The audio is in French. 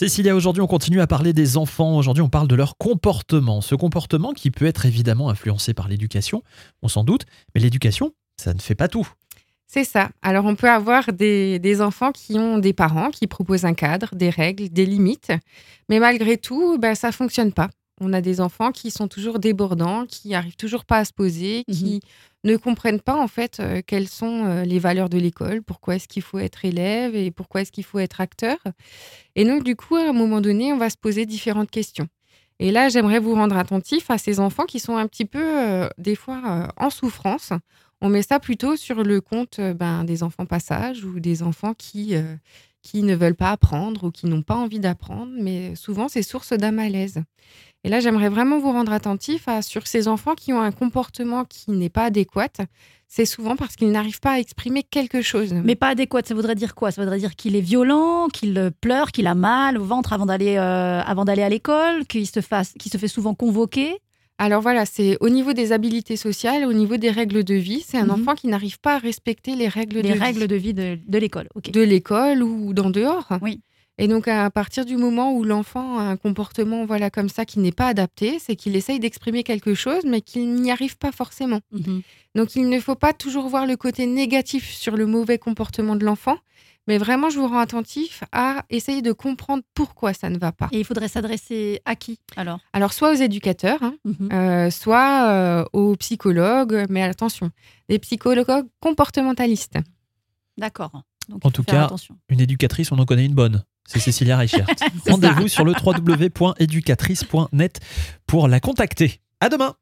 Cécilia, aujourd'hui on continue à parler des enfants, aujourd'hui on parle de leur comportement. Ce comportement qui peut être évidemment influencé par l'éducation, on s'en doute, mais l'éducation, ça ne fait pas tout. C'est ça. Alors on peut avoir des, enfants qui ont des parents qui proposent un cadre, des règles, des limites, mais malgré tout, ben, ça fonctionne pas. On a des enfants qui sont toujours débordants, qui arrivent toujours pas à se poser, mmh qui ne comprennent pas en fait euh, quelles sont euh, les valeurs de l'école, pourquoi est-ce qu'il faut être élève et pourquoi est-ce qu'il faut être acteur. Et donc du coup, à un moment donné, on va se poser différentes questions. Et là, j'aimerais vous rendre attentif à ces enfants qui sont un petit peu, euh, des fois, en souffrance. On met ça plutôt sur le compte ben, des enfants passage ou des enfants qui, qui ne veulent pas apprendre ou qui n'ont pas envie d'apprendre, mais souvent c'est source d'un malaise. Et là, j'aimerais vraiment vous rendre attentif à, sur ces enfants qui ont un comportement qui n'est pas adéquat. C'est souvent parce qu'ils n'arrivent pas à exprimer quelque chose. Mais pas adéquat, ça voudrait dire quoi? Ça voudrait dire qu'il est violent, qu'il pleure, qu'il a mal au ventre avant d'aller euh, à l'école, qu'il se qu'il se fait souvent convoquer? Alors voilà, c'est au niveau des habilités sociales, au niveau des règles de vie. C'est un mhm. enfant qui n'arrive pas à respecter les règles de vie. Les règles de vie de, de l'école, ok. De l'école ou d'en dehors. Oui. Et donc, à partir du moment où l'enfant a un comportement voilà, comme ça qui n'est pas adapté, c'est qu'il essaye d'exprimer quelque chose, mais qu'il n'y arrive pas forcément. Mhm. Donc, il ne faut pas toujours voir le côté négatif sur le mauvais comportement de l'enfant, mais vraiment, je vous rends attentif à essayer de comprendre pourquoi ça ne va pas. Et il faudrait s'adresser à qui alors? Alors, soit aux éducateurs, hein, mhm. euh, soit euh, aux psychologues, mais attention, des psychologues comportementalistes. D'accord. en tout cas, une éducatrice, on en connaît une bonne c'est Cécilia Reichert. Rendez-vous sur le www.educatrice.net pour la contacter. À demain